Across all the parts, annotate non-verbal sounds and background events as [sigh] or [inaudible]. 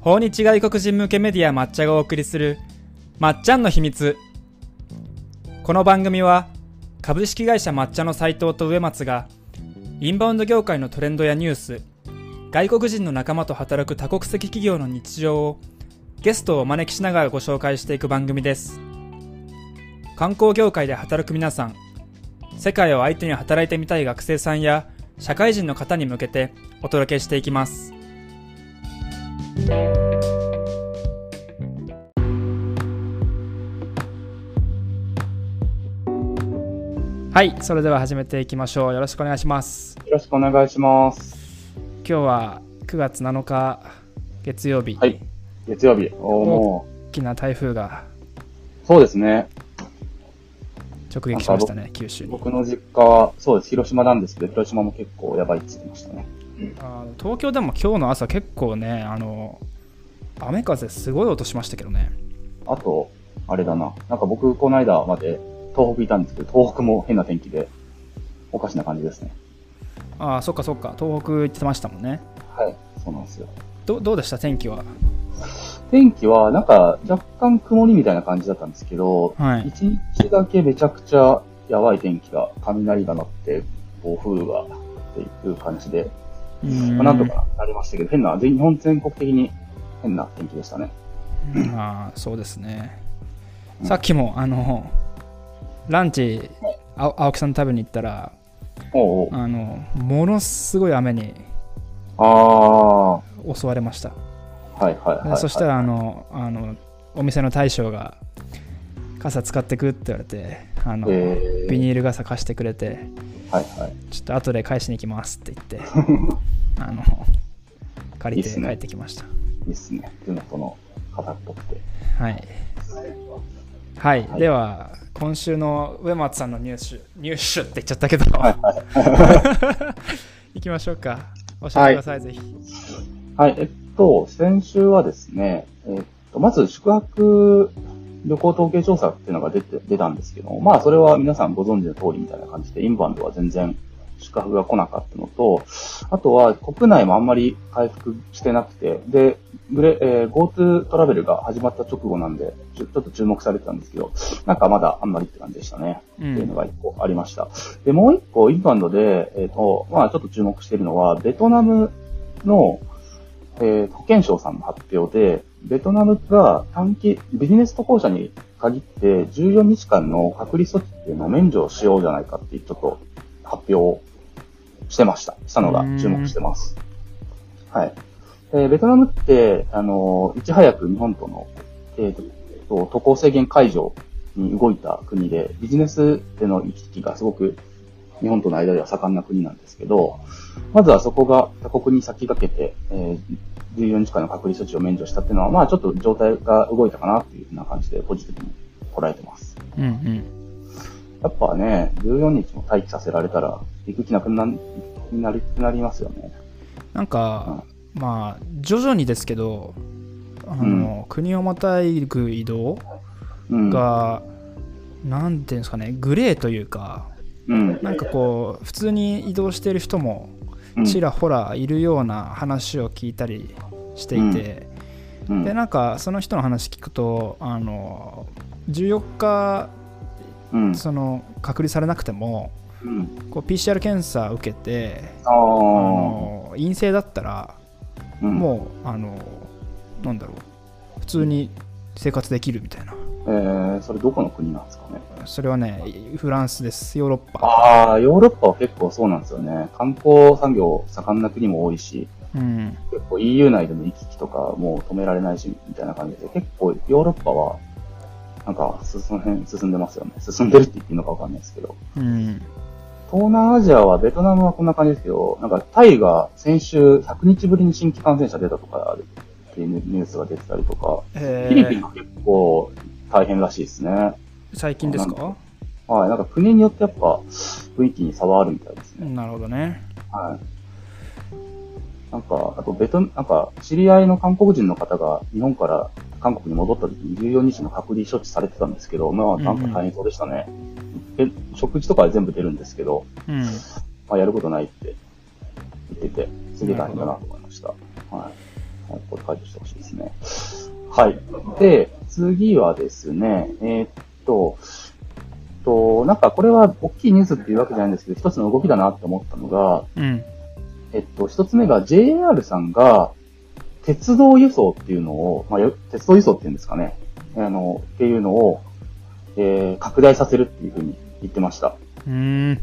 訪日外国人向けメディア抹茶がお送りするまっちゃんの秘密。この番組は株式会社抹茶の斉藤と植松がインバウンド業界のトレンドやニュース外国人の仲間と働く多国籍企業の日常をゲストをお招きしながらご紹介していく番組です。観光業界で働く皆さん世界を相手に働いてみたい学生さんや社会人の方に向けてお届けしていきます。はいそれでは始めていきましょうよろしくお願いしますよろしくお願いします。今日は9月7日月曜日、はい。月曜日。おーも大きな台風がう、そうですね。直撃しましたね九州に僕の実家は、そうです。広島なんですけど、広島も結構やばいって言ってましたね。あの東京でも今日の朝結構ねあの雨風すごい音しましたけどねあと、あれだな。なんか僕、この間まで東北いたんですけど、東北も変な天気で、おかしな感じですね。ああそっかそっか東北行ってましたもんねはい。そうなんですよ。どどうでした？天気は天気は、なんか、若干曇りみたいな感じだったんですけど、はい一日だけめちゃくちゃやばい天気が、雷が鳴って、暴風がっていう感じで、まあ、なんとかなりましたけど、変な、全日本全国的に変な天気でしたね。ああそうですね、うん。さっきもあのランチあ青木さん食べに行ったらおうおう。あのものすごい雨に襲われました、いはいはい、はい。そしたらあのあのお店の大将が傘使ってくって言われてあの、えー。ビニール傘貸してくれてはいはい。ちょっと後で返しに行きますって言って [laughs] あの借りて帰ってきました。いいっすね。地元の方っぽくて。はい。はい、はい。では今週の上松さんのニュースニュースって言っちゃったけど、はいはい。[laughs] 行きましょうか。教えてください、ぜひ。はい、えっと、先週はですね、えっと、まず宿泊旅行統計調査っていうのが出て、出たんですけども、まあそれは皆さんご存知の通りみたいな感じで、インバウンドは全然宿泊が来なかったのと、あとは国内もあんまり回復してなくて、で、グレ、えー GoTo トラベルが始まった直後なんで、ちょちょっと注目されてたんですけど、なんかまだあんまりって感じでしたね。うんっていうのが一個ありました。で、もう一個、インバウンドで、えっ、と、まあちょっと注目しているのは、ベトナムの、えー保健省さんの発表で、ベトナムが短期、ビジネス渡航者に限って14日間の隔離措置っていうのを免除しようじゃないかっていうちょっと発表をしてました。したのが注目してます。はい。えーベトナムって、あのーいち早く日本との、えーと、渡航制限解除に動いた国で、ビジネスでの行き来がすごく日本との間では盛んな国なんですけど、まずはそこが他国に先駆けて、えー14日間の隔離措置を免除したっていうのは、まあちょっと状態が動いたかなっていうふうな感じでポジティブに捉えてます。うんうんやっぱね、14日も待機させられたら、行く気なくなになりなりますよね。なんか、まあ徐々にですけどあの、国をまたぐ移動うん。が、なんていうんですかねグレーというかうん。なんかこう普通に移動している人もうんちらほらいるような話を聞いたりしていて、うんでなんかその人の話聞くとあの14日うん。その隔離されなくてもうん。こう PCR 検査受けてあ。の陰性だったらうん、もうあのなんだろう普通に生活できるみたいなえー、それどこの国なんですかね？それはねフランスですヨーロッパああ、ヨーロッパは結構そうなんですよね。観光産業盛んな国も多いし、うん結構 EU 内での行き来とかもう止められないし、みたいな感じで、結構ヨーロッパは、なんか、その辺進んでますよね。進んでるって言っていいのかわかんないですけど。うん東南アジアは、ベトナムはこんな感じですけど、なんか、タイが先週100日ぶりに新規感染者出たとか、っていうニュースが出てたりとか、えフィリピンー、が結構大変らしいですね。最近ですか？はい、なんか国によってやっぱ雰囲気に差はあるみたいですね。なるほどねはい。なんか、あとベト、なんか、知り合いの韓国人の方が日本から韓国に戻った時に14日の隔離処置されてたんですけど、まあ、なんか大変そうでしたね。で食事とかは全部出るんですけど、うんまあ、やることないって言ってて、すげえ大変だなと思いました。はい。はい、これ解除してほしいですね。はい。で、次はですね、えーっと、と、なんかこれは大きいニュースっていうわけじゃないんですけど、一つの動きだなって思ったのが、うん。えっと、一つ目が JR さんが、鉄道輸送っていうのを、まあ、よ鉄道輸送っていうんですかね。あの、っていうのを、えー、拡大させるっていうふうに言ってました。うーん。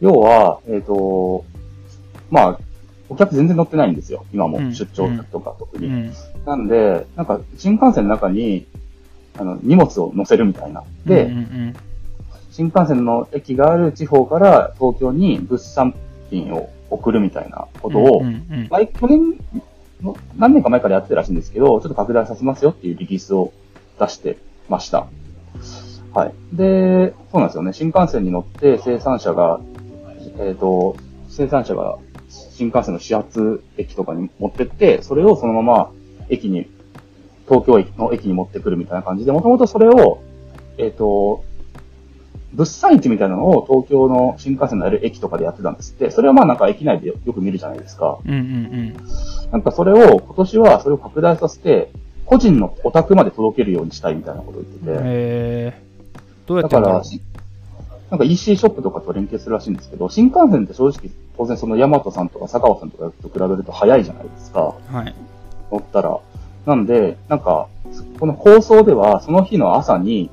要は、えっ、と、まあ、お客全然乗ってないんですよ。今もうん出張客とか特に。うん。なんで、なんか新幹線の中に、あの、荷物を乗せるみたいな。で、うんうん新幹線の駅がある地方から東京に物産品を送るみたいなことを、うんうん前、去年の、何年か前からやってたらしいんですけど、ちょっと拡大させますよっていうリリースを出してました。はい。で、そうなんですよね。新幹線に乗って生産者が、えっ、と、生産者が新幹線の始発駅とかに持ってって、それをそのまま駅に、東京駅の駅に持ってくるみたいな感じで、もともとそれを、えっ、と、物産市みたいなのを東京の新幹線のある駅とかでやってたんですって、それはまあなんか駅内でよく見るじゃないですか。うんうんなんかそれを、今年はそれを拡大させて、個人のお宅まで届けるようにしたいみたいなことを言ってうん。て。えー、どうやだってやるんだろから、しなんか EC ショップとかと連携するらしいんですけど、新幹線って正直、当然そのヤマトさんとか坂尾さんとかと比べると早いじゃないですか。う。はい。乗ったら。なんで、なんか、この放送では、その日の朝に、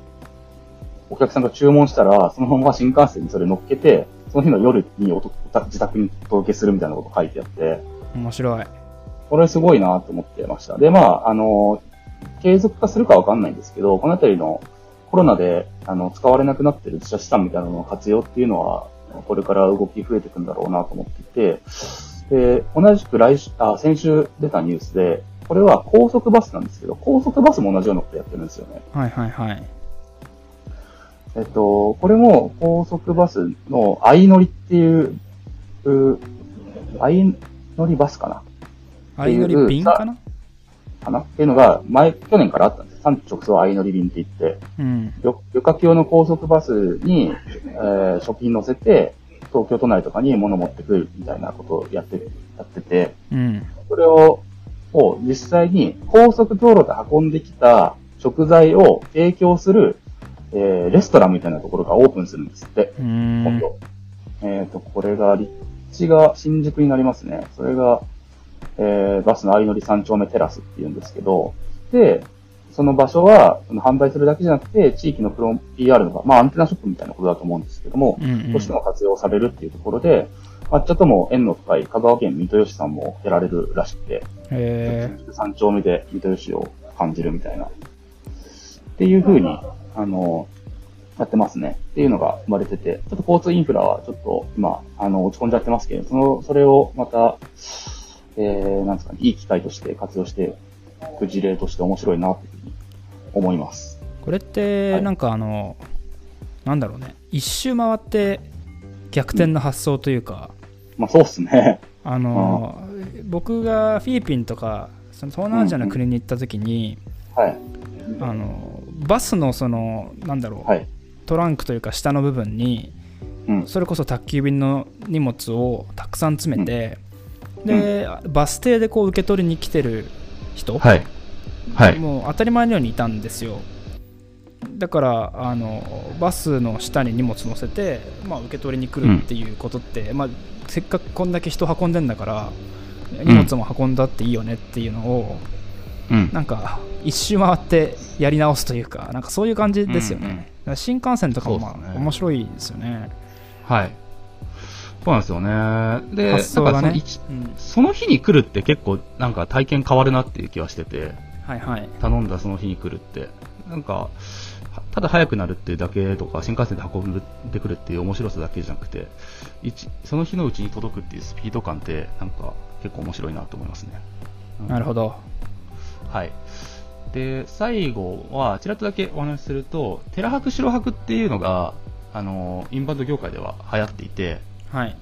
お客さんが注文したら、そのまま新幹線にそれ乗っけて、その日の夜におとお自宅にお届けするみたいなこと書いてあって、面白い。これすごいなと思ってました。で、まあ、あの、継続化するかわかんないんですけど、このあたりのコロナで、あの、使われなくなってる自社資産みたいなのの活用っていうのは、これから動き増えていくんだろうなと思っていて、で、同じく来週、あ、先週出たニュースで、これは高速バスなんですけど、高速バスも同じようなことやってるんですよね。はいはいはい。えっと、これも高速バスの相乗りっていう、う相乗りバスかな相乗り便かな？かな？っていうのが、前、去年からあったんです。産地直送相乗り便って言って、うん。旅旅客用の高速バスに、えー食品乗せて、東京都内とかに物持ってくるみたいなことをやって、やってて、うん。それを、を実際に高速道路で運んできた食材を提供する、えーレストランみたいなところがオープンするんですって。今度。えっ、と、これが、立地が新宿になりますね。それが、えーバスの相乗り三丁目テラスっていうんですけど、で、その場所は、その販売するだけじゃなくて、地域のプロ PR の、まあアンテナショップみたいなことだと思うんですけども、うんうんとしても活用されるっていうところで、抹茶とも縁の深い香川県水戸吉さんもやられるらしくて、へ三丁目で水戸吉を感じるみたいな。っていう風に、あの、やってますね。っていうのが生まれてて、ちょっと交通インフラはちょっと今、あの、落ち込んじゃってますけど、その、それをまた、えー、なんですかね、いい機会として活用していく事例として面白いなっていうふうに思います。これってはいなんかあの、なんだろうね一周回って逆転の発想というか、まあそうっすね。あの僕がフィリピンとかその東南アジアの国に行った時に、はい。あのバスのそのなんだろう、はい。トランクというか下の部分にうん。それこそ宅急便の荷物をたくさん詰めて、で、バス停でこう受け取りに来てる人、はい。はい。もう当たり前のようにいたんですよだからあのバスの下に荷物乗せて、まあ、受け取りに来るっていうことって、まあ、せっかくこんだけ人運んでんだから荷物も運んだっていいよねっていうのを、うん。なんか一周回ってやり直すというかなんかそういう感じですよね、うん新幹線とかもまあ、面白いですよねはい。そうなんですよね。で、発想がねうんその日に来るって結構なんか体験変わるなっていう気はしてて、はいはい頼んだその日に来るって。なんか、はただ早くなるっていうだけとか、新幹線で運んでくるっていう面白さだけじゃなくて、一その日のうちに届くっていうスピード感って、なんか結構面白いなと思いますね。うんなるほどはい。で、最後は、ちらっとだけお話しすると、寺泊白泊っていうのが、あの、インバウンド業界では流行っていて、はい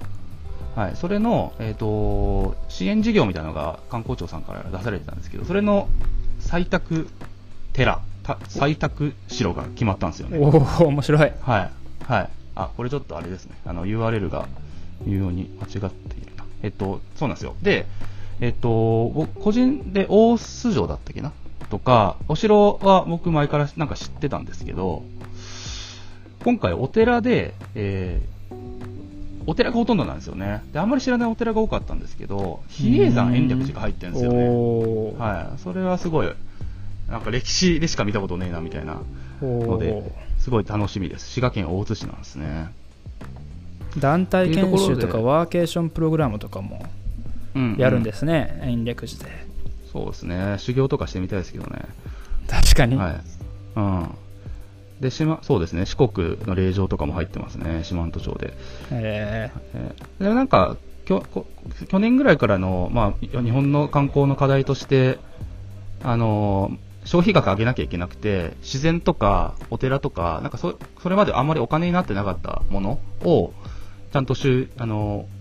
はい、それの、えっ、と、支援事業みたいなのが観光庁さんから出されてたんですけど、それの採択寺、た採択城が決まったんですよね。おお面白いはい。はい。あ、これちょっとあれですね。あの、URL が微妙に間違っているな。えっと、そうなんですよ。で、えっと、僕個人で大須城だったっけな？とか、お城は僕前からなんか知ってたんですけど、今回お寺で、えーお寺がほとんどなんですよね。で、あんまり知らないお寺が多かったんですけど、比叡山延暦寺が入ってるんですよね。はい。それはすごい、なんか歴史でしか見たことねえな、みたいなのおで、すごい楽しみです。滋賀県大津市なんですね。ー団体研修とかワーケーションプログラムとかもうん、やるんですすね、延暦寺でそうですね。修行とかしてみたいですけどね。確かに、はい。うん。で、島、そうですね。四国の霊場とかも入ってますね。四万十町で。ええーでなんかきょこ去年ぐらいからの、まあ、日本の観光の課題として、あのー消費額上げなきゃいけなくて、自然とかお寺とか、なんかそそれまであんまりお金になってなかったものを、ちゃんとしゅ、あのー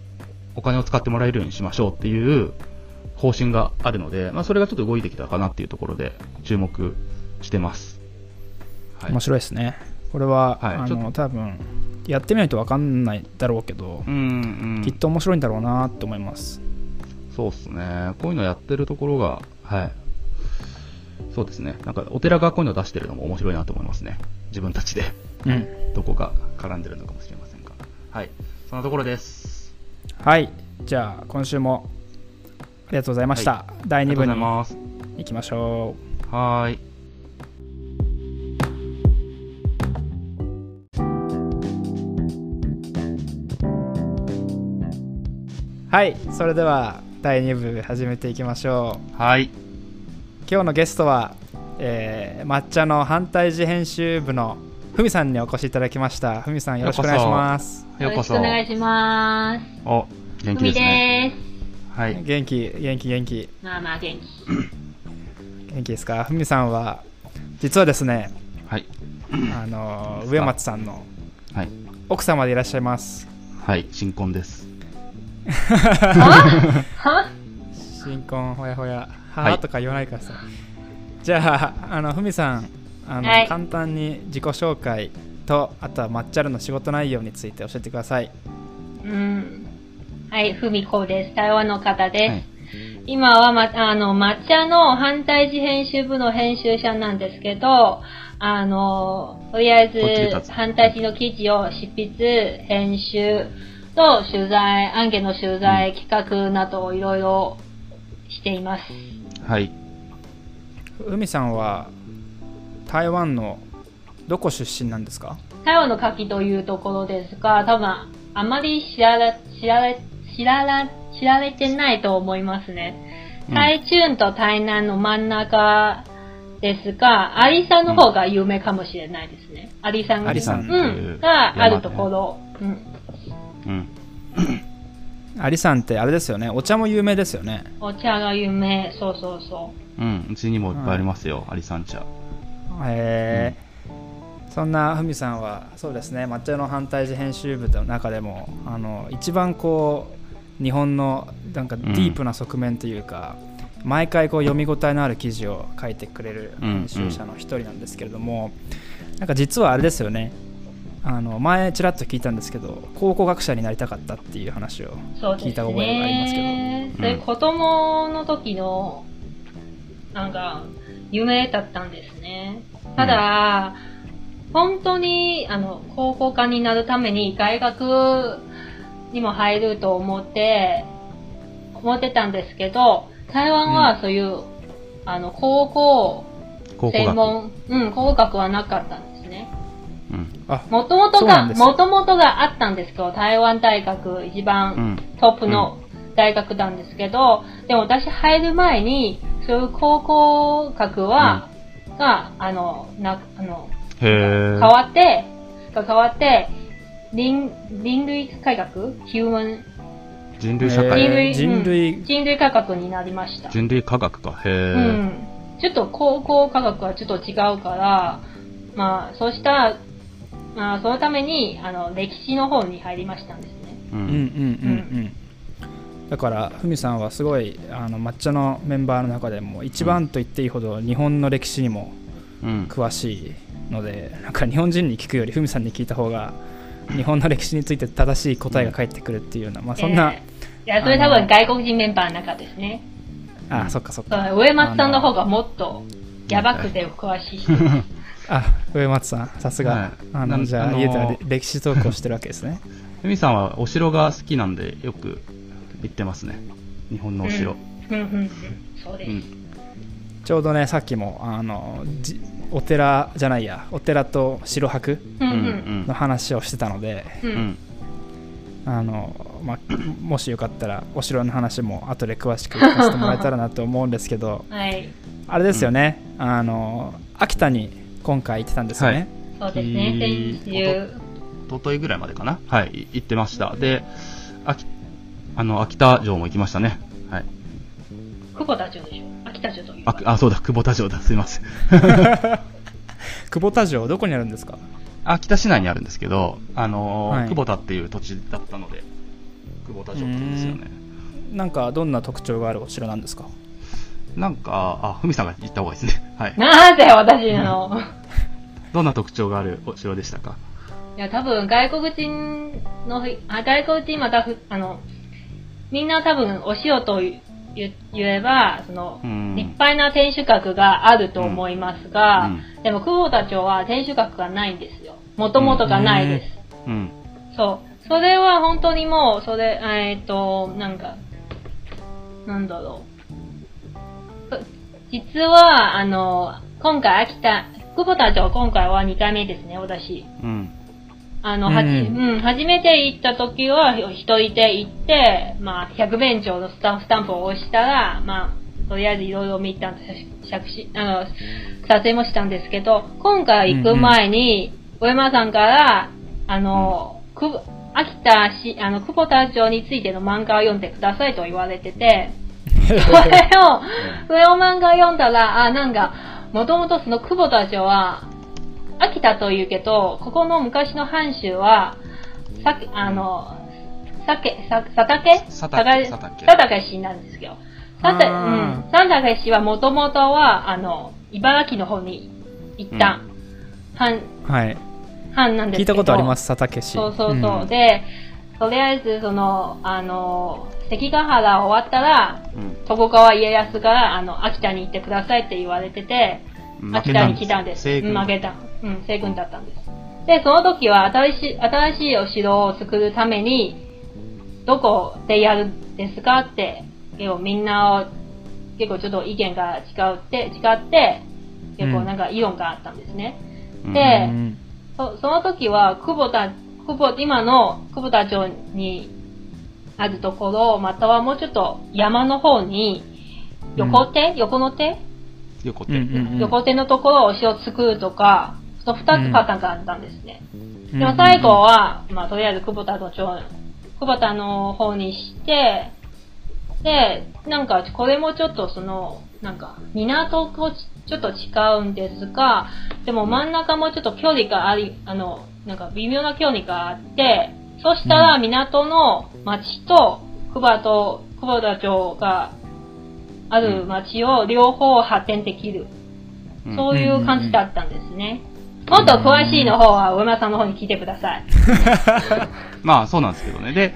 お金を使ってもらえるようにしましょうっていう方針があるので、まあ、それがちょっと動いてきたかなっていうところで注目してます。はい面白いですねこれは、あはいちょっの多分やってみないと分かんないだろうけど、うんうん、きっと面白いんだろうなと思いますそうっすね。こういうのやってるところが、はい。そうですね。なんか、お寺がこういうの出してるのも面白いなと思いますね。自分たちで、うんどこが絡んでるのかもしれませんが。はい。そんなところです。はいじゃあ今週もありがとうございました、第2部にます。行きましょうはーい。はいそれでは第2部始めていきましょうはい。今日のゲストは、えー抹茶の反対寺編集部のふみさんにお越しいただきましたふみさんよろしくお願いしますようこそ。よろしくお願いします。お、元気ふみですね。です。はい。元気元気元気まあまあ元気。元気ですか？ふみさんは実はですねはい。あのー植松さんのはい。奥様でいらっしゃいますはい。新婚です。は新婚ほやほやはとか言わないからさ、じゃああのふみさんあの、はい簡単に自己紹介とあとは抹茶るの仕事内容について教えてくださいうん。はい、ふみこです。台湾の方です。はい。今は、ま、あの、抹茶の反対寺編集部の編集者なんですけど、あの、とりあえず、つ反対寺の記事を執筆、編集と取材、案件の取材、企画などをいろいろしています。はい。ふみさんは台湾のどこ出身なんですか？台湾の牡蠣というところですが、多分、あまり知られ、知られ、知られ、知られてないと思いますね。うん台中と台南の真ん中ですが、アリさんの方が有名かもしれないですね。アリさんアリさんってう、いうんがあるところ。うん。うん。アリさんってあれですよね。お茶も有名ですよね。お茶が有名。そうそうそう。ん。うちにもいっぱいありますよ。アリサン茶。へえそんなふみさんはそうですね。抹茶の反対寺編集部の中でもあの一番こう日本のなんかディープな側面というか、毎回こう読み応えのある記事を書いてくれる編集者の一人なんですけれども、なんか実はあれですよねあの前ちらっと聞いたんですけど考古学者になりたかったっていう話を。聞いた覚えがありますけどそれ子供の時の、なんか、夢だったんですね。ただ、本当に、あの、高校科になるために大学にも入ると思って、思ってたんですけど、台湾はそういう、あの、高校。専門、うん、高校学はなかったんですもともとが、もともとがあったんですけど、台湾大学一番、うん。トップの大学なんですけど、でも私入る前に、そういう高校学は、が、あの、な、あの。変わって、が変わって、人、人類改革ヒューマン、人類社会。人類、人類うん人類改革になりました。人類科学か。へうー。ん。ちょっと高校科学はちょっと違うから、まあ、そうしたあ、そのために、あの、歴史の方に入りましたんですね。う。うん。うん。うん。うん。だからふみさん。はすごいあの抹茶のメンバーの中でも一番と言っていいほど日本の歴史にもうん。詳しいのでなん。か日本人に聞くよりふみさん。に聞いた方が日本の歴史について正しい答えが返ってくるっていうような、まあ、そん。なえいや、それ多分外国人メンバーの中ですね。あ、そっかそっか。上松さん。の方がもっとやばくて詳しい人。あ、上松さん、さすが。はいあの、なんじゃあ、あのー家では歴史トークをしてるわけですね。[laughs] ふみさんはお城が好きなんでよく行ってますね。日本のお城。うんうんうん。そうです。うん。ちょうどね、さっきも、あの、じお寺じゃないや、お寺と城泊の話をしてたので。あの、まあ、もしよかったら、お城の話も後で詳しく聞かせてもらえたらなと思うんですけど、はい。あれですよね、あの、秋田に今回行ってたんですよね。はいそうですね。先週。一昨日ぐらいまでかなはい、い行ってました。で、秋、あの、秋田城も行きましたね。はい。久保田城でしょ？秋田城という。あ、あそうだ、久保田城だ。すいません。[laughs] 久保田城、どこにあるんですか？秋田市内にあるんですけど、あのーはい久保田っていう土地だったので、久保田城って言うんですよね。なんか、どんな特徴があるお城なんですか？なんか、あ、ふみさんが言った方がいいですね。[laughs] はい。なぜ私の？どんな特徴があるお城でしたか？いや、多分外国人の、あ外国人またふ、あの、みんな多分お塩と言えば、その、うん立派な天守閣があると思いますが、うでも久保田町は天守閣がないんですよ。もともとがないです。うん。そう。それは本当にもう、それ、えーっと、なんか、なんだろう。実は、あの、今回秋田、久保田町今回は2回目ですね、私。うん。あの、はじ、ううんん、初めて行った時は、一人で行って、まあ、100弁長のスタスタンプを押したら、まあ、とりあえずいろいろ見たんです、写真、あの、撮影もしたんですけど、今回行く前に、小山さんから、あの、く秋田市、あの、久保田町についての漫画を読んでくださいと言われてて、それを、それを漫画読んだら、あ、なんか、もともとその久保田町は、秋田というけど、ここの昔の藩主は、さあの、さけ、さ、佐竹？佐竹佐佐竹佐竹氏なんですよ。佐竹、うん。佐竹氏はもともとは、あの、茨城の方に行った、藩、はい。藩なんですけど。聞いたことあります、佐竹氏。そうそうそう。んで、とりあえず、その、あの、関ヶ原終わったら、うん。徳川家康が、あの、秋田に行ってくださいって言われてて、秋田に来たんです。負けた。うん、西軍だったんです。で、その時は新しい、新しいお城を作るために、どこでやるんですかって、結構みんなを、結構ちょっと意見が違うって、違って、結構なんか議論があったんですね。うんでうんそその時は、久保田、久保、今の久保田町にあるところ、またはもうちょっと山の方に、横手、横の手、横手。うんうんうん。横手のところをお城作るとか、その二つパターンがあったんですね。うん。でも最後は、まあとりあえず久保田の町、久保田の方にして、で、なんかこれもちょっとその、なんか港とちょっと違うんですが、でも真ん中もちょっと距離があり、あの、なんか微妙な距離があって、そしたら港の町と久保と、久保田町がある町を両方発展できる。うんそういう感じだったんですね。もっと詳しいの方は上村さんの方に聞いてください。[laughs] まあそうなんですけどね。で、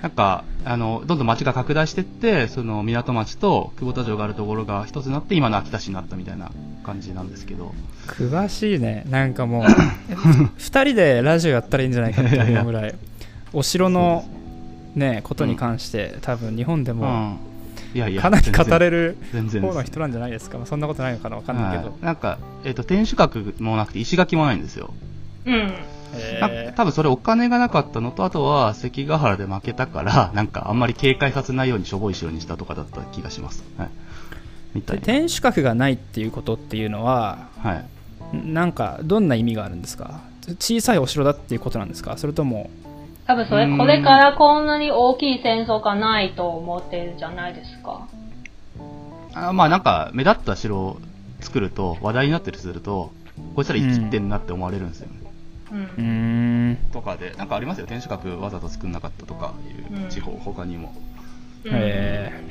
なんか、あの、どんどん町が拡大してって、その港町と久保田城があるところが一つになって、今の秋田市になったみたいな感じなんですけど。詳しいね。なんかもう、[laughs] 二人でラジオやったらいいんじゃないかって思うぐらい、お城のね、ことに関して、多分日本でもうん。いやいや、かなり語れる方の人なんじゃないですか。まあそんなことないのかなわかんないけどは。いなんか、えっ、と、天守閣もなくて石垣もないんですよ。うん。多分それお金がなかったのと、あとは関ヶ原で負けたから、[laughs] なんかあんまり警戒させないようにしょぼい城にしたとかだった気がします。はい。みたい天守閣がないっていうことっていうのは、はい。なんかどんな意味があるんですか？小さいお城だっていうことなんですか？それとも、多分それ、うんこれからこんなに大きい戦争がないと思っているじゃないですか。あまあなんか、目立った城を作ると、話題になったりすると、こいつら生きってんなって思われるんですよね。うんう。ーん、とかで、なんかありますよ。天守閣わざと作んなかったとかいう地方、他にも。うんえ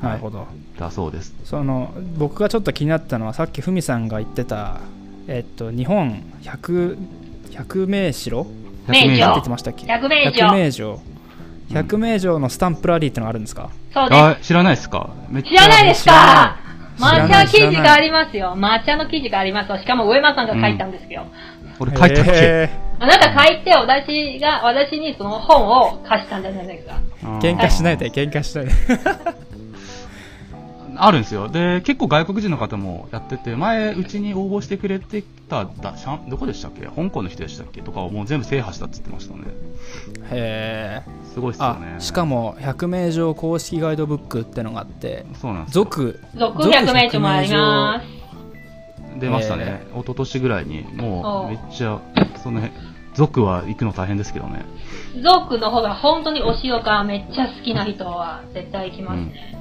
ー、なるほど。だそうです。その僕がちょっと気になったのはさっきふみさんが言ってた、えっと、日本百百名城名なんて言城ってましたっけ？百名城百名城百名城のスタンプラリーってのがあるんですか？そうであ、知らないですか？知らないですか？抹茶記事がありますよ。抹茶の記事がありますよ。しかも上間さんが書いたんですけど。俺書いたっけ？へあなた書いて、私が、私にその本を貸したんじゃないですか。喧嘩しないで、喧嘩しないで。[laughs] あるんですよ。で、結構外国人の方もやってて、前、うちに応募してくれてた、だシャンどこでしたっけ？香港の人でしたっけとかをもう全部制覇したって言ってましたね。へすごいっすよあね。しかも百名城公式ガイドブックってのがあってそうなんですよ。続続100名著もあります。出ましたね。一昨年ぐらいに、もおうめっちゃ、その辺、族は行くの大変ですけどね。族の方が本当にお城がめっちゃ好きな人は絶対行きますね。ま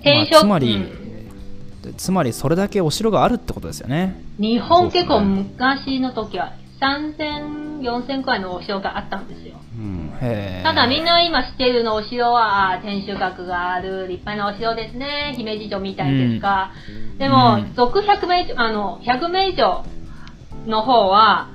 転職、あつまりうんつまりそれだけお城があるってことですよね日本結構昔の時は3000、4000くらいのお城があったんですよ。ただみんな今知ってるのお城は、天守閣がある立派なお城ですね。姫路城みたいですか。でも、うん続100名城、あの、100名城の方は、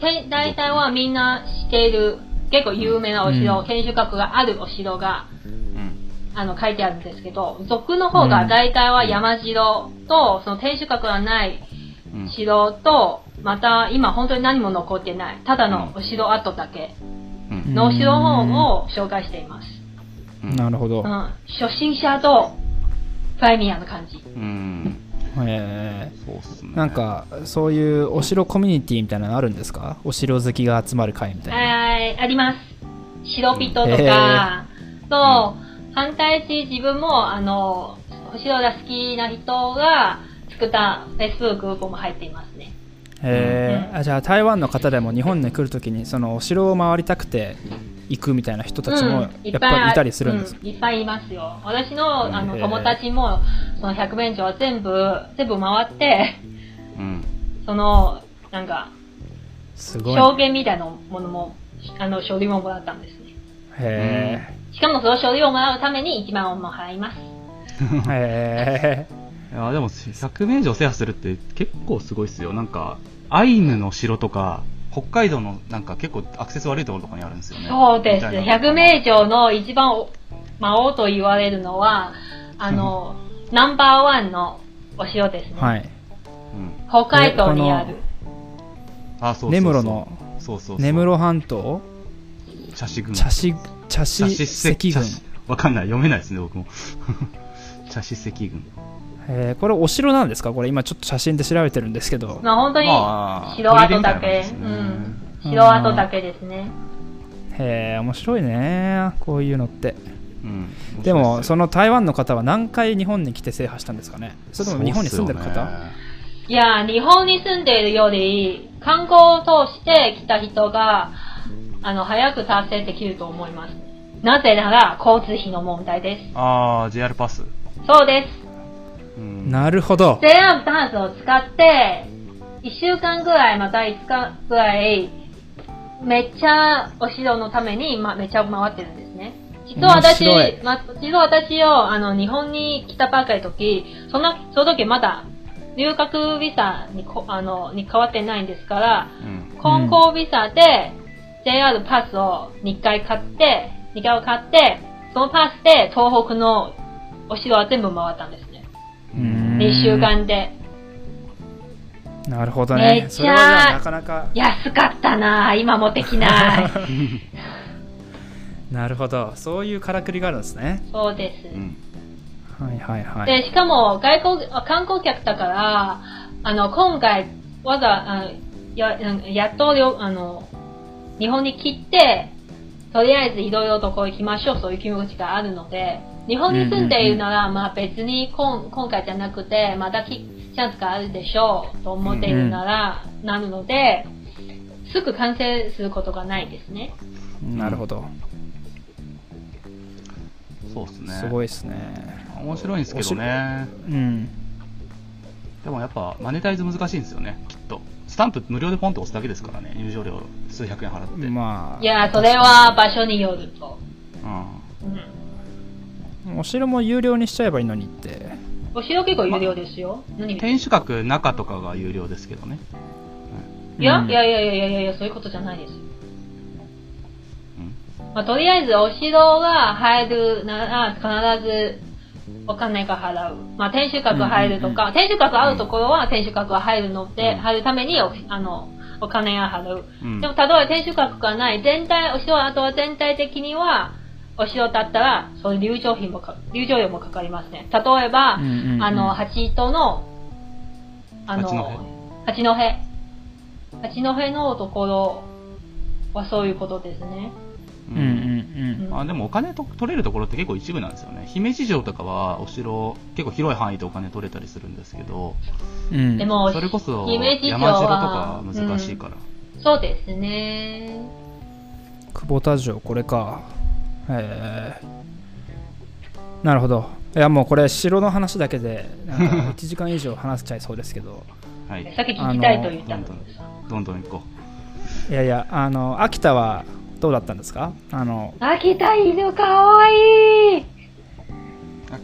て大体はみんな知っている、結構有名なお城、うん天守閣があるお城が、うん。あの、書いてあるんですけど、族の方が大体は山城と、その天守閣がないうん。城と、また今本当に何も残ってない、ただのお城跡だけうん。のお城の方を紹介しています。うんなるほどうん。初心者と、ファイミアの感じ。うん。へえそうっすね。なん、かそういうお城コミュニティみたいなのあるんですか？お城好きが集まる会みたいなはい、あります。白人とか、と、反対し自分も、あの、お城が好きな人が作った Facebook グループも入っていますね。へうん。えあじゃあ台湾の方でも日本に来るときにそのお城を回りたくて行くみたいな人たちもうん。やっぱりいたりするんですか、うん。いっぱいいますよ。私のあの友達も、その百面城は全部、全部回って、うん。その、なんか、すごい。証言みたいなものも、あの、書類ももらったんですね。へしかもその書類をもらうために1万ウォンも払います。えへいや、でも、100名以上制覇するって結構すごいっすよ。なんか、アイヌの城とか、北海道のなんか結構アクセス悪いところとかにあるんですよね。そうです。百名城の一番お魔王と言われるのは、あの、ナンバーワンのお城ですね。えはいうん。北海道にある。あ、そうそうそう。根室のそうそうそう。根室半島？茶師軍。茶師茶師石軍茶師わかんない。読めないですね、僕も。[laughs] 茶師石軍。えーこれお城なんですか？これ今ちょっと写真で調べてるんですけどまあ本当にまあ城跡だけ、ねうん。城跡だけですね。へえ面白いねこういうのってうん。でもそのの台湾の方は何回日本に来て制覇したんですかね？それとも日本に住んでる方、いや、日本に住んでいるより、観光を通して来た人が、あの、早く達成できると思います。なぜなら、交通費の問題です。あー、JR パス。そうです。うん。なるほど JR パスを使って、1週間ぐらい、また5日ぐらい、めっちゃお城のために、ま、めっちゃ回ってるんですね。実は私ま、実は私を、あの、日本に来たばかりの時、その、その時まだ、留学ビザにこ、あの、に変わってないんですから、うん。観光ビザで JR パスを2回買って、2回を買って、そのパスで東北のお城は全部回ったんです2週間で。なるほどめっちゃねそれはじゃあなかなか安かったなぁ今もできない。[laughs] なるほどそういうからくりがあるんですねそうです。うん。はいはいはいで、しかも外国、あ観光客だから、あの、今回、わざ、あや、やっとよ、あの、日本に来て、とりあえずいろいろとこう行きましょう、そういう気持ちがあるので、日本に住んでいるなら、まあ別に今今回じゃなくて、またきチャンスがあるでしょうと思っているなら、なるので、すぐ完成することがないですね。なるほどそうですね。すごいですね面白いんですけどね。うんでもやっぱ、マネタイズ難しいんですよね、きっと。スタンプ無料でポンと押すだけですからね、入場料数百円払って。まあいや、それは場所によると。うん。うん。お城も有料にしちゃえばいいのにってお城結構有料ですよ。何天守閣中とかが有料ですけどね。いや、うんいやいやいやいやいやいや、そういうことじゃないですよ。うん。まあ、とりあえずお城が入るなら必ずお金が払う。まあ、天守閣入るとか、天守閣あるところは天守閣が入るので、うん入るためにおあのお金が払う。うんでも、例えば天守閣がない、全体、お城はあとは全体的には、お城だったら、そういう入場費もか、入場料もかかりますね。例えば、うんうんうんあの、八戸の、あの、八戸。八戸のところはそういうことですね。ううんうんまあ、でもお金と取れるところって結構一部なんですよね。姫路城とかはお城結構広い範囲でお金取れたりするんですけど、うんうんでも、それこそ姫路城山城とはか難しいから。そうですね。久保田城これかへえなるほどいやもうこれ城の話だけでなんか [laughs] 1時間以上話せちゃいそうですけどはい。さっき聞きたいと言ったのどんにどんどん行こいやいやあの秋田はどうだったんですか？あの秋田犬かわいいう。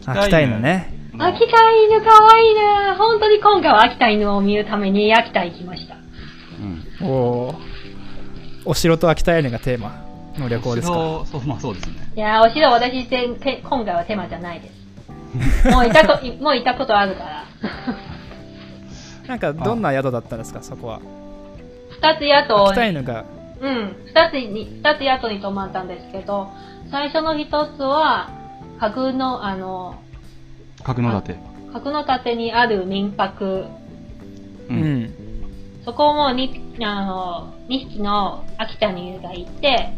秋田犬。ね秋田犬かわいいな本当に今回は秋田犬を見るために秋田行きました。うん。おーお城と秋田犬がテーマの旅行ですか？そう、そうまあそうですね。いやー、お城私てて今回はテーマじゃないです。もういたこ、い [laughs] もういたことあるから。なんかどんな宿だったんですかそこは？二つ宿秋田犬がうん、二つに、二つ宿に泊まったんですけど、最初の一つは、角の、あの、角館。角の館にある民泊。う。んそこもに、あの、2匹の秋田に犬がいて、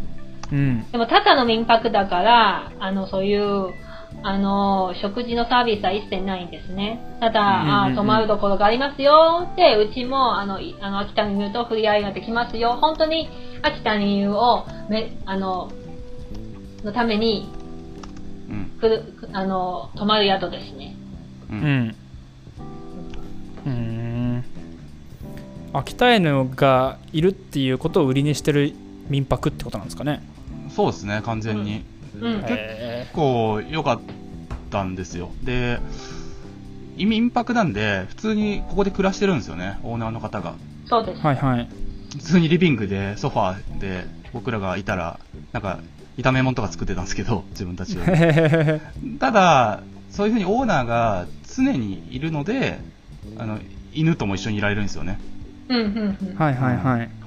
うんでもただの民泊だから、あの、そういう、あの、食事のサービスは一切ないんですね。ただ、うんうんうんあ泊まるところがありますよって、うちも、あの、いあの秋田に犬と触れ合いができますよ。本当に、秋田に犬を、め、あの、のために、うん。くる、くあの、泊まる宿ですね。う。うんんうん秋田犬がいるっていうことを売りにしてる民泊ってことなんですかねそうですね、完全に。うん。へ結構良かったんですよ。で、移民泊なんで、普通にここで暮らしてるんですよね、オーナーの方が。そうです。ーはいはい普通にリビングで、ソファーで、僕らがいたら、なんか、炒め物とか作ってたんですけど、自分たちで。へ [laughs] ただ、そういうふうにオーナーが常にいるので、あの、犬とも一緒にいられるんですよね。うん、うん、うん。ーはいはいはい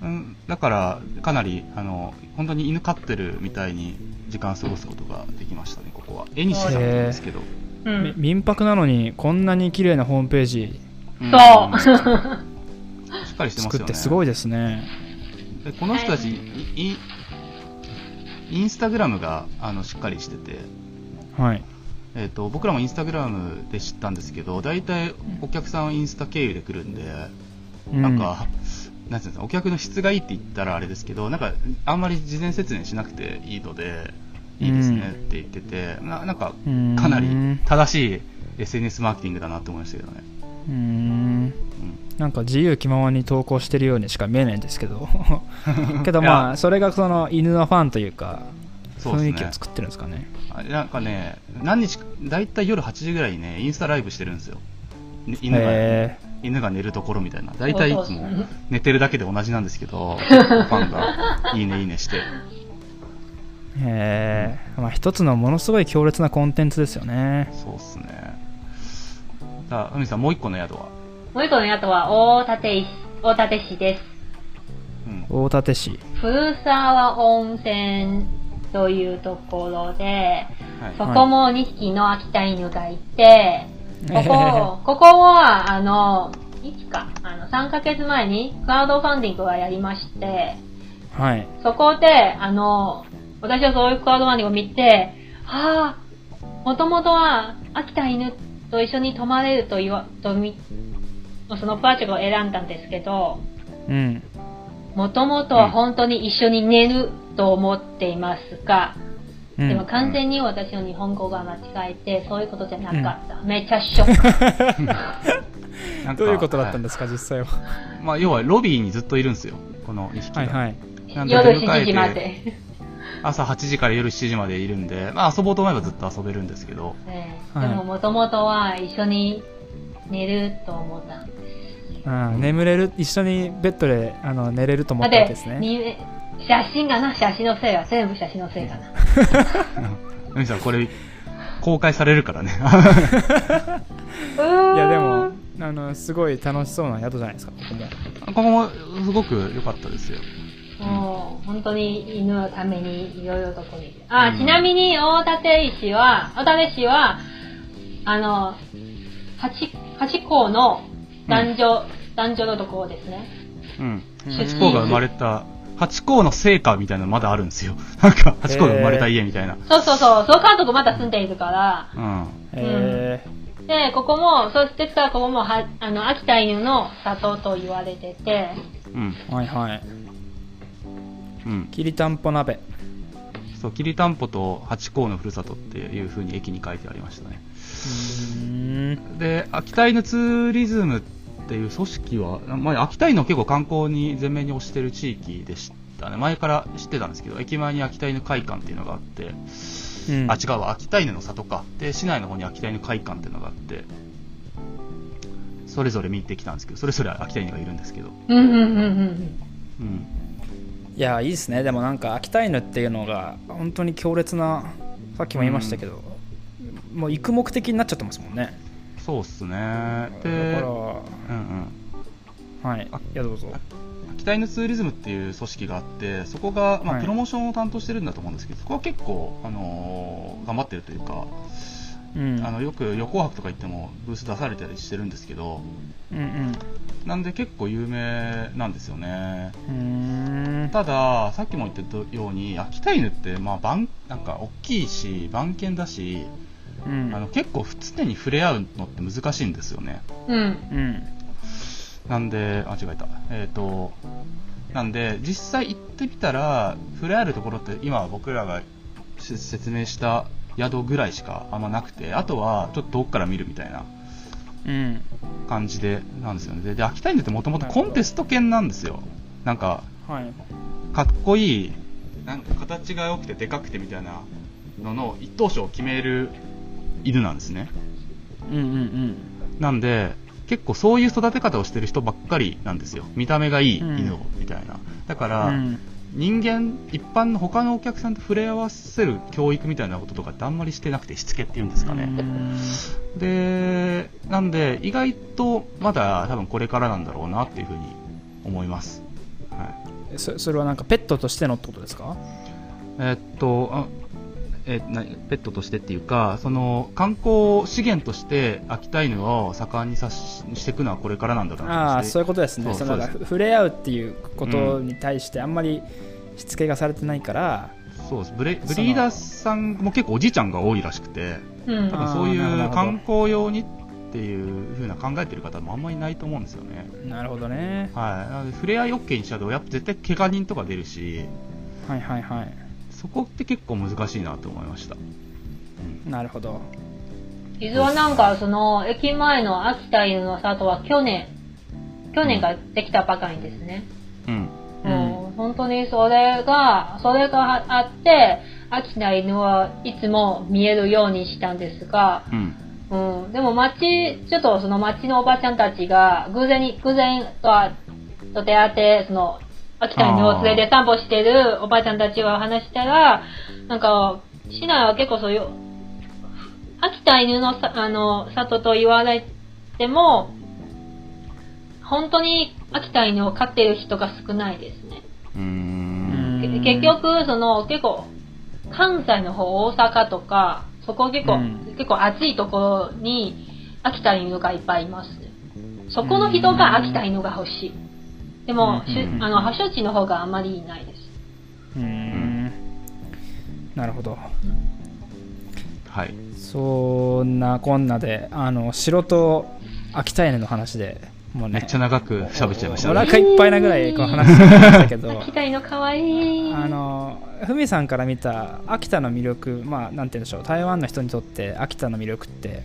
うん、だから、かなり、あの、本当に犬飼ってるみたいに時間過ごすことができましたね、ここは。絵にしてたんですけど。うん。み民泊なのにこんなに綺麗なホームページうんそう。しっかりしてますよね。作ってすごいですねでこの人たち、インインスタグラムがあのしっかりしてて、はいえー、と僕らもインスタグラムで知ったんですけど大体お客さんはインスタ経由で来るんで、なんか、なんていうんですかお客の質がいいって言ったらあれですけどなんかあんまり事前説明しなくていいのでいいですねって言ってて、ななんかうん。かなり正しい SNS マーケティングだなって思いましたけどね。うーん。うん。なんか自由気ままに投稿してるようにしか見えないんですけど。[laughs] けどまあそれがその犬のファンというか雰囲気を作ってるんですかね。あなんかね、何日か、だいたい夜8時ぐらいにね、インスタライブしてるんですよ。ね犬が、へ犬が寝るところみたいな。だいたいいつも寝てるだけで同じなんですけど、[laughs] ファンがいいねいいねして。えへえまあ一つのものすごい強烈なコンテンツですよねそうっすね。さあ、海さん、もう一個の宿は？もう一個の宿は大館市、大館市です。うん。大館市古沢温泉というところで、そはい。こも2匹の秋田犬がいて、ここ、ここは、あの、いつか、あの、3ヶ月前にクラウドファンディングをやりまして、はい。そこで、あの、私はそういうクラウドファンディングを見て、はあ、もともとは秋田犬と一緒に泊まれると言わ、とみ、そのプロジェクトを選んだんですけど、うん。もともとは本当に一緒に寝ると思っていますが、うんでも完全に私の日本語が間違えて、そういうことじゃなかった。めっちゃショック。どういうことだったんはですか実際は？いまあ、要はロビーにずっといるんですよ。この2匹が。はいはい夜7出迎えて時まで。朝8時から夜7時までいるんで、まあ遊ぼうと思えばずっと遊べるんですけど、ねはいでももともとは一緒に寝ると思ったんです。うん眠れる一緒にベッドであの寝れると思だっったわけですて、ねに写真がな、写真のせいや。全部写真のせいかな。海さん、これ、公開されるからね。[laughs] いやでもあのすごい楽しそうな宿じゃないですかここもここもすごく良かったですよ。もう、本当に犬のためにいろいろとこに。あ、うんちなみに大館石は、大館市は、あの、八、八校の男女、男女のところですね。うん。うんハチ公が生まれた、ハチ公の聖火みたいなのまだあるんですよ。[laughs] なんか、ハチ公が生まれた家みたいな。そうそうそう、その家族まだ住んでいるから、うん。えで、ここも、そうですからここもは、あの、秋田犬の里と言われてて、うん。ー、はいはいうん。きりたんぽ鍋そう、きりたんぽとハチ公のふるさとっていう風に駅に書いてありましたね。うーんで、秋田犬ツーリズムっていう組織は、まあ、秋田犬を結構観光に全面に推してる地域でしたね。前から知ってたんですけど、駅前に秋田犬会館っていうのがあって、うん。あ、違うわ、秋田犬の里か。で、市内の方に秋田犬会館っていうのがあって、それぞれ見てきたんですけど、それぞれ秋田犬がいるんですけど、うんうんうんうんうん。いやいいですね。でもなんか秋田犬っていうのが本当に強烈なさっきも言いましたけど、もう行く目的になっちゃってますもんねそうっすね。だからで、うんうん。はい。いやどうぞ。秋田犬ツーリズムっていう組織があって、そこが、まあ、はい。プロモーションを担当してるんだと思うんですけど、そこは結構、あのー頑張ってるというか、うん。あのよく旅行泊とか行ってもブース出されたりしてるんですけど、うんうん。なんで結構有名なんですよね。ただ、さっきも言ったように、秋田犬って、まあ、番なんか大きいし、番犬だし、うんあの結構常に触れ合うのって難しいんですよね。うん。うん。うんなんで、あ、違えた。えっ、と、なんで、実際行ってみたら、触れ合えるところって、今僕らがし説明した宿ぐらいしかあんまなくて、あとはちょっと遠くから見るみたいなうん感じで、なんですよね。で、で秋田犬ってもともとコンテスト犬なんですよ。なんか、はいかっこいい、なんか形が良くてでかくてみたいなのの一等賞を決める犬なんですね。うんうんうんなんで、結構そういう育て方をしてる人ばっかりなんですよ。見た目がいいうん犬を、みたいな。だから、うん人間、一般の他のお客さんと触れ合わせる教育みたいなこととかってあんまりしてなくて、しつけっていうんですかね。で、なんで、意外とまだ多分これからなんだろうなっていうふうに思います。はい。そそれはなんかペットとしてのってことですか？えーっと、あえーなペットとしてっていうか、その観光資源として秋田犬を盛んにさししていくのはこれからなんだろうなああそういうことですね。その触れ合うっていうことに対してあんまりしつけがされてないから、そうです。ブレブリーダーさんも結構おじいちゃんが多いらしくて、うん。多分そういう観光用にっていう風な考えてる方もあんまりいないと思うんですよね。なるほどね。はい。なので、触れ合い OK にしちゃうと、やっぱ絶対怪我人とか出るし、はいはいはいそこって結構難しいなと思いました。なるほど実はなんか、その、駅前の秋田犬の里は去年、去年ができたばかりですね。うん。うんもう本当にそれが、それがあって、秋田犬はいつも見えるようにしたんですが、うん。うん、でも町、ちょっとその町のおばちゃんたちが偶然に、偶然とはと出会って、その、秋田犬を連れて散歩してるおばちゃんたちが話したら、なんか、市内は結構そういう、秋田犬のさあの里と言われても、本当に秋田犬を飼ってる人が少ないですね。うん結局、その、結構、関西の方、大阪とか、そこ結構、うん結構暑いところに、秋田犬がいっぱいいますね。そこの人が秋田犬が欲しい。でも、あの、発祥地の方があまりいないです。うーんなるほどはい。そんなこんなであの城と秋田犬の話でもうねめっちゃ長く喋っちゃいましたおね。腹いっぱいなぐらいこう話してましたけど [laughs] 秋田犬かわいい。あのふみさんから見た秋田の魅力まあなんて言うんでしょう台湾の人にとって秋田の魅力って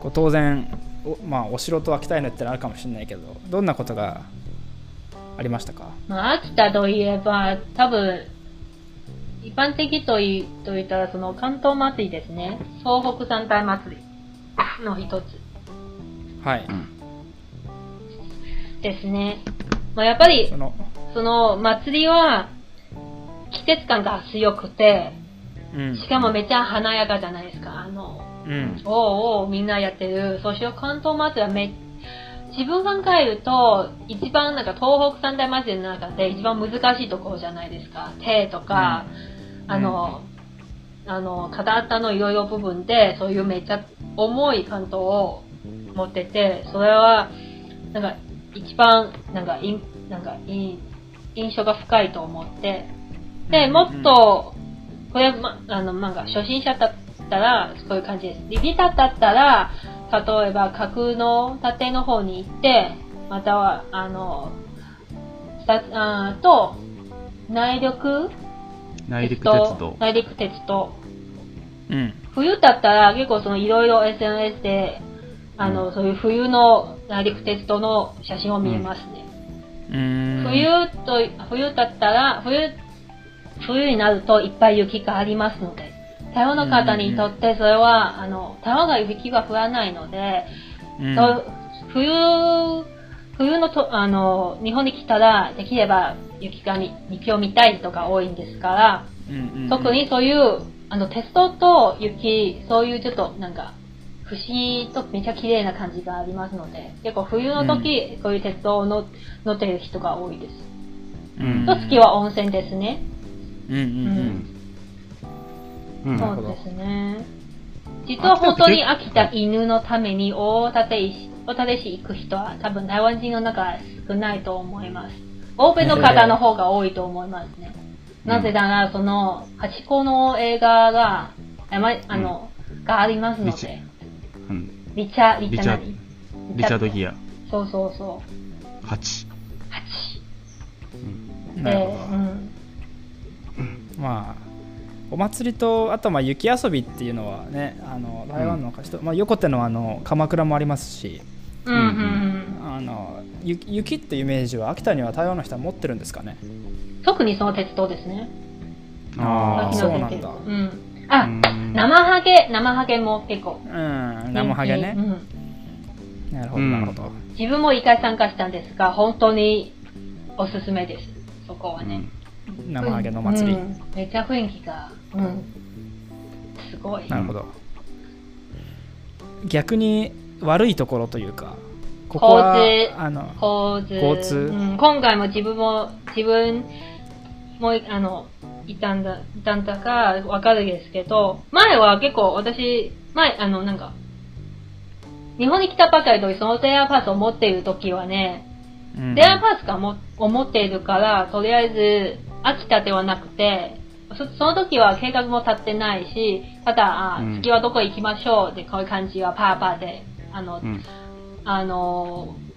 こう当然お,、まあ、お城と秋田犬ってのあるかもしれないけどどんなことがありましたか？まあ、秋田といえば、多分、一般的といと言ったら、その関東祭りですね。東北三大祭りの一つ。はいうん。ですね。まあ、やっぱりそ、のその祭りは、季節感が強くて、うんしかもめっちゃ華やかじゃないですか。あの、うんおうおうみんなやってる。そして関東祭りはめ自分が考えると、一番なんか東北三大祭りの中で一番難しいところじゃないですか。手とか、あの、あの、肩のいろいろ部分で、そういうめっちゃ重い関東を持ってて、それは、なんか、一番、なんか、いんなんか、い印象が深いと思って、で、もっと、これ、ま、あの、なんか、初心者だったら、こういう感じです。リビタだったら、例えば、角の縦の方に行って、または、あの、さあーと、内陸内陸鉄道。内陸鉄道。うん冬だったら結構そのいろいろ SNS で、あの、そういう冬の内陸鉄道の写真を見えますね。うーん冬と、冬だったら、冬、冬になるといっぱい雪がありますので、台湾の方にとってそれは、あの、台湾が雪が降らないので、うん冬、冬のと、あの、日本に来たら、できれば雪がみ、雪を見たい人が多いんですから、うんうんうん特にそういう、あの、鉄道と雪、そういうちょっとなんか、不思議とめちゃ綺麗な感じがありますので、結構冬の時、こういう鉄道を乗乗ってる人が多いです。うんと、次は温泉ですね。うんうんうんうん。なるほどそうですね。実は本当に秋田犬のために大館市、大館市行く人は多分台湾人の中少ないと思います。欧米の方の方が多いと思いますね。なぜなら、その、ハチ公の映画が、あまあの、がありますので、うん。リチャ、リチャリチャ何リチャードギア。そうそうそう。8。ハチ。うんで、なるほうん。どまあお祭りとあとまあ雪遊びっていうのはねあの台湾の人、まあ、横手のあの鎌倉もありますしうんうんうん。あの雪雪っていうイメージは秋田には台湾の人は持ってるんですかね？特にその鉄道ですね。あーさっきの出てるそうなんだうん。あ、うん生ハゲ、生ハゲも結構。うん生ハゲねうんなるほどうんなるほど、自分も一回参加したんですが、本当におすすめです。そこはね。生ハゲのお祭り、うん。めっちゃ雰囲気が、うん。すごい。なるほど。逆に悪いところというかここは交通あの交通。交通。うん、今回も自分も、自分も、あの、いたんだ、いたんだかわかるんですけど、前は結構私、前、あの、なんか、日本に来たばかりでそのデアパスを持っている時はね、うん。デアパスがもを持っているから、とりあえず、秋田ではなくて、そその時は計画も立ってないし、ただ、あうん次はどこ行きましょうで、こういう感じはパーパーで、あの、うん。あのー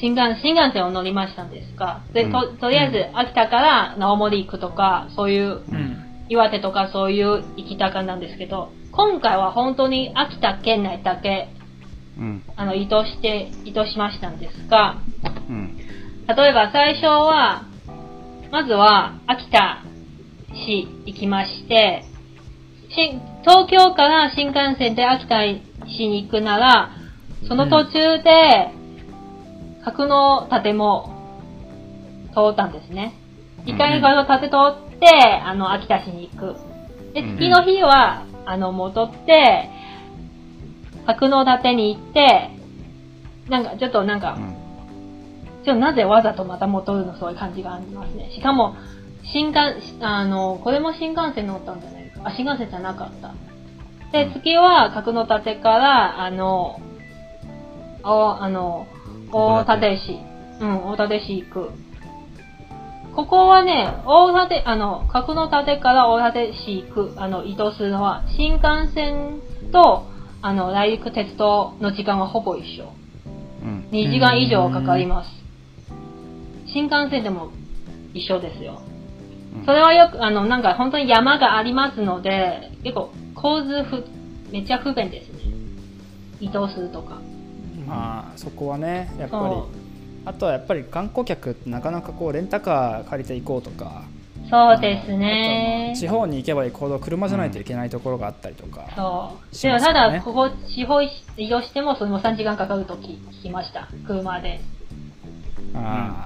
新幹、新幹線を乗りましたんですが、で、と、とりあえず、秋田から青森行くとか、そういう、うん岩手とかそういう行きたかなんですけど、今回は本当に秋田県内だけ、うん。あの、移動して、移動しましたんですが、うん。例えば最初は、まずは秋田市行きまして、新東京から新幹線で秋田市に行くなら、その途中で、角の盾も通ったんですね。一回角の盾通って、あの、秋田市に行く。で、うん次の日は、あの、戻って、角の盾に行って、なんか、ちょっとなんか、じゃあなぜわざとまた戻るのそういう感じがありますね。しかも、新幹、あの、これも新幹線乗ったんじゃないか。あ、新幹線じゃなかった。で、次は角の盾から、あの、おあの、大館市。うん、大館市行く。ここはね、大館、あの、角の盾から大館市行く、あの、移動するのは、新幹線と、あの、内陸鉄道の時間はほぼ一緒。うん。2時間以上かかります。新幹線でも一緒ですよ。うんそれはよく、あの、なんか本当に山がありますので、結構交通不、めっちゃ不便ですね。移動するとか。まあそこはねやっぱりあとはやっぱり観光客ってなかなかこうレンタカー借りて行こうとかそうですねあ。地方に行けば行くほど車じゃないといけないところがあったりとか、そう。しでもただ、ここ、地方移動してもそれも3時間かかるとき聞きました。車で。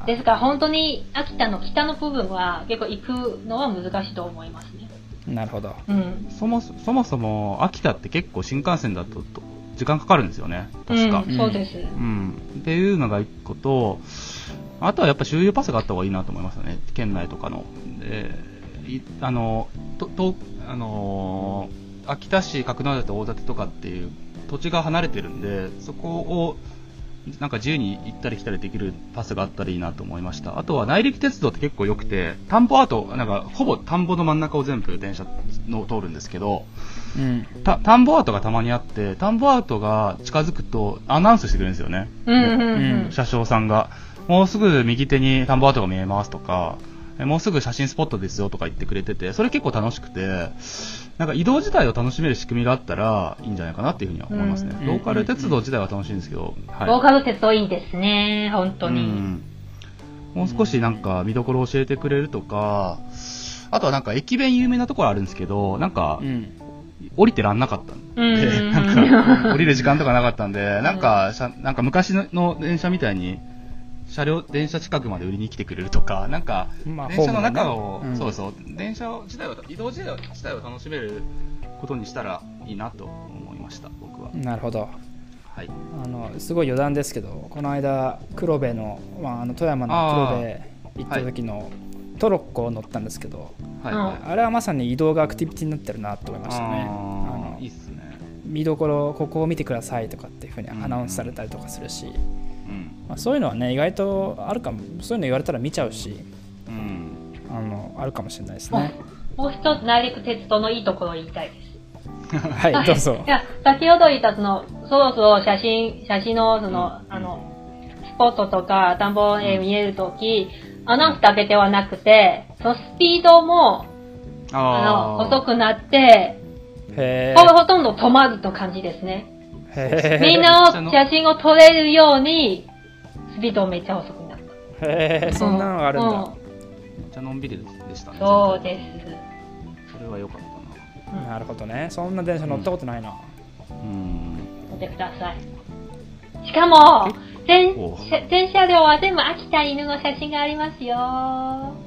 ですから本当に秋田の北の部分は結構行くのは難しいと思いますね。なるほど。うん。そもそそもそも秋田って結構新幹線だとと時間かかるんですよね、確か。うん、そうです。うん、っていうのが一個と、あとはやっぱ周遊パスがあった方がいいなと思いますよね、県内とかの。でいあのととあのー秋田市、角館と大館とかっていう土地が離れてるんで、そこをなんか自由に行ったり来たりできるパスがあったらいいなと思いました。あとは内陸鉄道って結構良くて、田んぼアート、なんかほぼ田んぼの真ん中を全部電車の通るんですけど、うん。た田んぼアートがたまにあって、田んぼアートが近づくとアナウンスしてくれるんですよね。うんうんううんん。車掌さんが、もうすぐ右手に田んぼアートが見えますとか、えもうすぐ写真スポットですよとか言ってくれてて、それ結構楽しくて、なんか移動自体を楽しめる仕組みがあったらいいんじゃないかなっていうふうには思いますね。うんローカル鉄道自体は楽しいんですけど、はい。ローカル鉄道いいですね、本当に。うんもう少しなんか見どころを教えてくれるとか、あとはなんか駅弁有名なところあるんですけど、なんかうん。降りてらんなかったんうんで、[laughs] なんか降りる時間とかなかったんで、なんか、なんか昔の電車みたいに、車両、電車近くまで売りに来てくれるとか、なんか、まあ電車の中を、ねうんそうそう、電車を自体を、移動自体を自体を楽しめることにしたらいいなと思いました、僕は。なるほど。はい。あのすごい余談ですけどこの間黒部の,、まあ、あの富山の黒部行った時のトロッコを乗ったんですけど、はい、うんはい。あれはまさに移動がアクティビティになってるなと思いましたねああのーいいっすね。見どころここを見てくださいとかっていうふうにうんアナウンスされたりとかするし、うん。まあ、そういうのはね意外とあるかも。そういうの言われたら見ちゃうし。うん。あのあるかもしれないですね。もう一つ内陸鉄道のいいところを言いたいです。はいどうぞ。いや、先ほど言ったその、そろそろ写真、写真のその、あの、スポットとか田んぼへ見えるとき、アナウンスだけではなくて、そのスピードも、あの、遅くなって、へほほとんど止まると感じですね。えみんなを写真を撮れるように、スピードめっちゃ遅くなった。へえそんなのがあるんだ、うんめっちゃのんびりでしたね。そう全です。体それは良かったな。なるほどねそんな電車乗ったことないな、うん。撮ってください。しかも、全車両は全部秋田犬の写真がありますよ。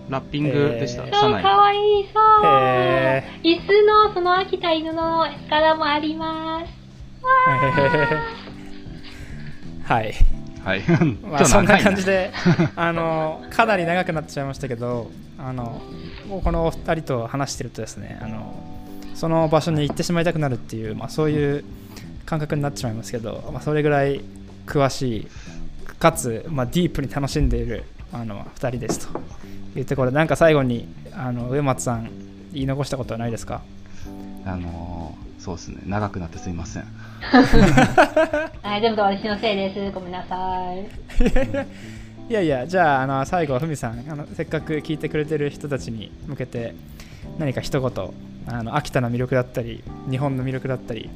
ラッピングでした、えーそう。かわいい、そう。へ椅子のその秋田犬の柄もあります。はいはい。まあ、そんな感じで。で [laughs] あのかなり長くなってしまいましたけどあのこのお二人と話してるとですねあのその場所に行ってしまいたくなるっていう、まあ、そういう感覚になってしまいますけど、まあ、それぐらい詳しいかつ、まあ、ディープに楽しんでいるあの2人ですというところでなんか最後にあの上松さん言い残したことはないですか？あのー、そうですね。長くなってすいません。[laughs] はい、全部私のせいです。ごめんなさい。いやいや、[laughs] じゃあ、あの最後、ふみさんあの、せっかく聞いてくれてる人たちに向けて、何か一言、あの秋田の魅力だったり、日本の魅力だったり、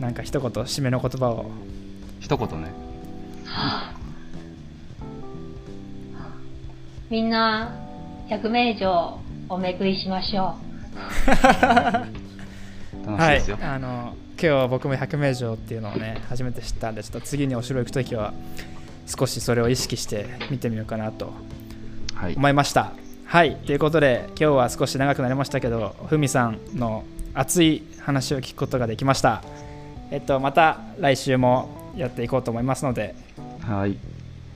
なんか一言、締めの言葉を。一言ね。みんな、100名以上お巡りしましょはい [laughs] 楽しいですよ。、あの今日僕も百名城っていうのをね、初めて知ったんで、ちょっと次にお城行くときは、少しそれを意識して見てみようかなとはい。思いました。はい、ということで、今日は少し長くなりましたけど、ふみさんの熱い話を聞くことができました。えっと、また来週もやっていこうと思いますので、はい。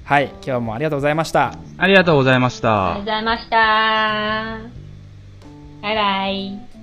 はい、今日もありがとうございました。ありがとうございましう。ありがとうたご。ざいました。バイバイ。